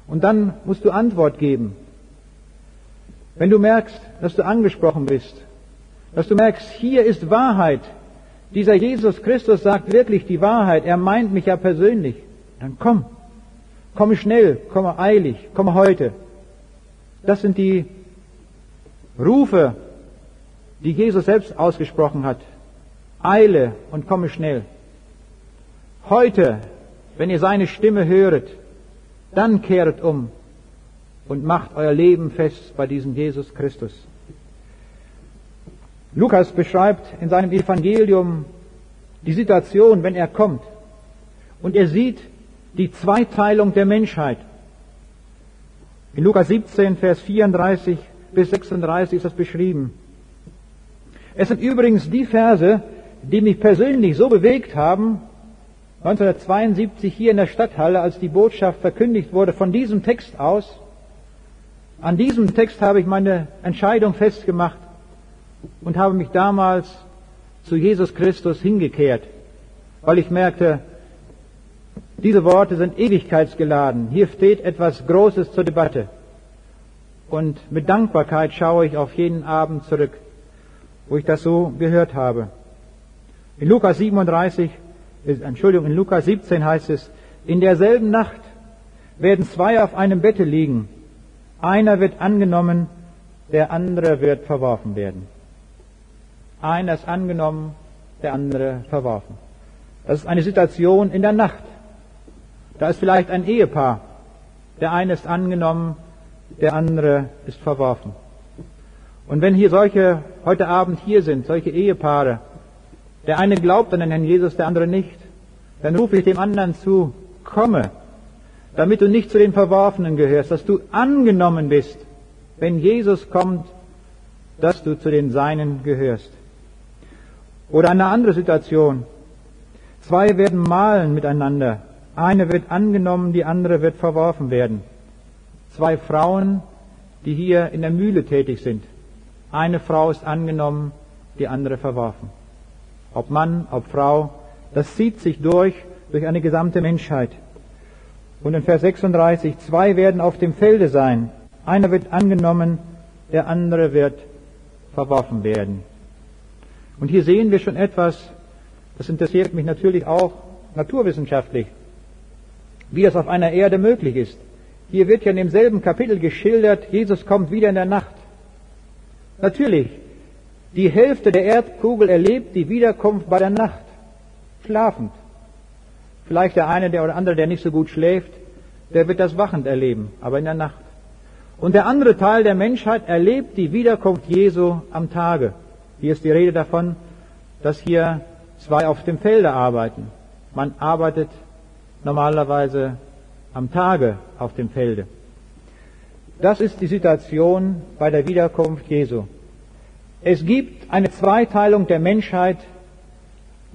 S1: und dann musst du Antwort geben. Wenn du merkst, dass du angesprochen bist, dass du merkst, hier ist Wahrheit, dieser Jesus Christus sagt wirklich die Wahrheit, er meint mich ja persönlich, dann komm, komme schnell, komme eilig, komme heute. Das sind die Rufe, die Jesus selbst ausgesprochen hat. Eile und komme schnell. Heute, wenn ihr seine Stimme höret, dann kehret um und macht euer Leben fest bei diesem Jesus Christus. Lukas beschreibt in seinem Evangelium die Situation, wenn er kommt. Und er sieht die Zweiteilung der Menschheit. In Lukas 17, Vers 34 bis 36 ist das beschrieben. Es sind übrigens die Verse, die mich persönlich so bewegt haben, 1972 hier in der Stadthalle, als die Botschaft verkündigt wurde, von diesem Text aus. An diesem Text habe ich meine Entscheidung festgemacht und habe mich damals zu Jesus Christus hingekehrt, weil ich merkte, diese Worte sind ewigkeitsgeladen. Hier steht etwas Großes zur Debatte. Und mit Dankbarkeit schaue ich auf jeden Abend zurück, wo ich das so gehört habe. In Lukas 37, Entschuldigung, in Lukas 17 heißt es, in derselben Nacht werden zwei auf einem Bette liegen. Einer wird angenommen, der andere wird verworfen werden. Einer ist angenommen, der andere verworfen. Das ist eine Situation in der Nacht. Da ist vielleicht ein Ehepaar. Der eine ist angenommen, der andere ist verworfen. Und wenn hier solche heute Abend hier sind, solche Ehepaare, der eine glaubt an den Herrn Jesus, der andere nicht, dann rufe ich dem anderen zu, komme, damit du nicht zu den Verworfenen gehörst, dass du angenommen bist, wenn Jesus kommt, dass du zu den Seinen gehörst. Oder eine andere Situation. Zwei werden malen miteinander. Eine wird angenommen, die andere wird verworfen werden. Zwei Frauen, die hier in der Mühle tätig sind. Eine Frau ist angenommen, die andere verworfen. Ob Mann, ob Frau, das zieht sich durch, durch eine gesamte Menschheit. Und in Vers 36, zwei werden auf dem Felde sein. Einer wird angenommen, der andere wird verworfen werden. Und hier sehen wir schon etwas, das interessiert mich natürlich auch naturwissenschaftlich, wie das auf einer Erde möglich ist. Hier wird ja in demselben Kapitel geschildert, Jesus kommt wieder in der Nacht. Natürlich, die Hälfte der Erdkugel erlebt die Wiederkunft bei der Nacht, schlafend. Vielleicht der eine der oder andere, der nicht so gut schläft, der wird das wachend erleben, aber in der Nacht. Und der andere Teil der Menschheit erlebt die Wiederkunft Jesu am Tage. Hier ist die Rede davon, dass hier zwei auf dem Felde arbeiten. Man arbeitet normalerweise am Tage auf dem Felde. Das ist die Situation bei der Wiederkunft Jesu. Es gibt eine Zweiteilung der Menschheit.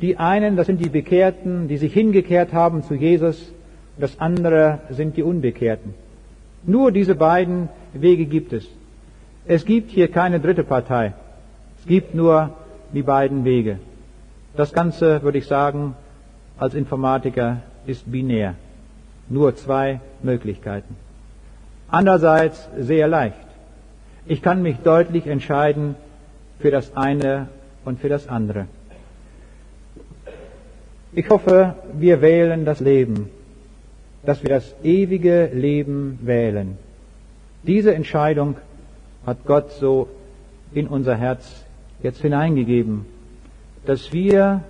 S1: Die einen, das sind die Bekehrten, die sich hingekehrt haben zu Jesus. Das andere sind die Unbekehrten. Nur diese beiden Wege gibt es. Es gibt hier keine dritte Partei. Es gibt nur die beiden Wege. Das Ganze, würde ich sagen, als Informatiker ist binär. Nur zwei Möglichkeiten. Andererseits sehr leicht. Ich kann mich deutlich entscheiden für das eine und für das andere. Ich hoffe, wir wählen das Leben, dass wir das ewige Leben wählen. Diese Entscheidung hat Gott so in unser Herz jetzt hineingegeben, dass wir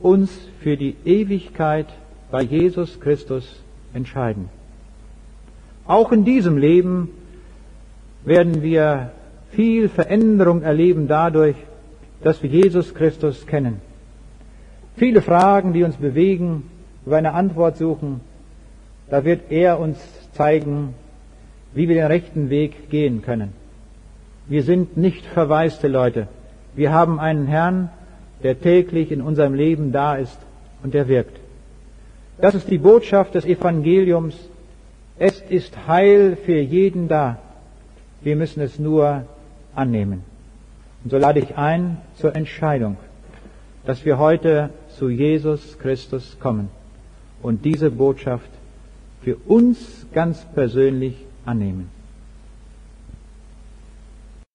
S1: uns für die Ewigkeit bei Jesus Christus entscheiden. Auch in diesem Leben werden wir viel Veränderung erleben dadurch, dass wir Jesus Christus kennen. Viele Fragen, die uns bewegen, wir eine Antwort suchen, da wird er uns zeigen, wie wir den rechten Weg gehen können. Wir sind nicht verwaiste Leute. Wir haben einen Herrn, der täglich in unserem Leben da ist und der wirkt. Das ist die Botschaft des Evangeliums. Es ist Heil für jeden da. Wir müssen es nur annehmen. Und so lade ich ein zur Entscheidung, dass wir heute zu Jesus Christus kommen und diese Botschaft für uns ganz persönlich annehmen.